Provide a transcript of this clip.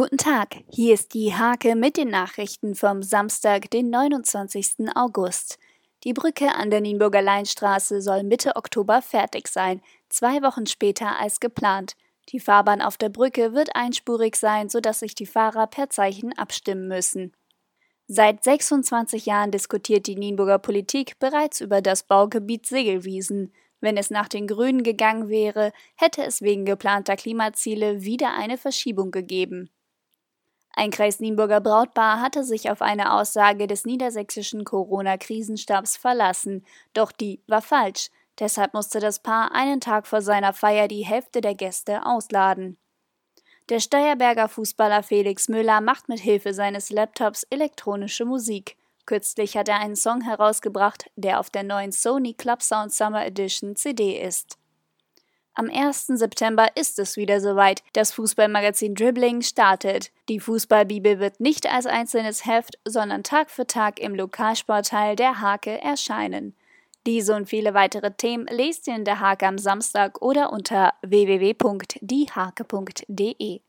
Guten Tag, hier ist die Hake mit den Nachrichten vom Samstag, den 29. August. Die Brücke an der Nienburger Leinstraße soll Mitte Oktober fertig sein, zwei Wochen später als geplant. Die Fahrbahn auf der Brücke wird einspurig sein, sodass sich die Fahrer per Zeichen abstimmen müssen. Seit 26 Jahren diskutiert die Nienburger Politik bereits über das Baugebiet Segelwiesen. Wenn es nach den Grünen gegangen wäre, hätte es wegen geplanter Klimaziele wieder eine Verschiebung gegeben. Ein Kreis Nienburger Brautpaar hatte sich auf eine Aussage des niedersächsischen Corona-Krisenstabs verlassen, doch die war falsch. Deshalb musste das Paar einen Tag vor seiner Feier die Hälfte der Gäste ausladen. Der Steierberger Fußballer Felix Müller macht mit Hilfe seines Laptops elektronische Musik. Kürzlich hat er einen Song herausgebracht, der auf der neuen Sony Club Sound Summer Edition CD ist. Am 1. September ist es wieder soweit. Das Fußballmagazin Dribbling startet. Die Fußballbibel wird nicht als einzelnes Heft, sondern Tag für Tag im Lokalsportteil der Hake erscheinen. Diese und viele weitere Themen lest ihr in der Hake am Samstag oder unter www.diehake.de.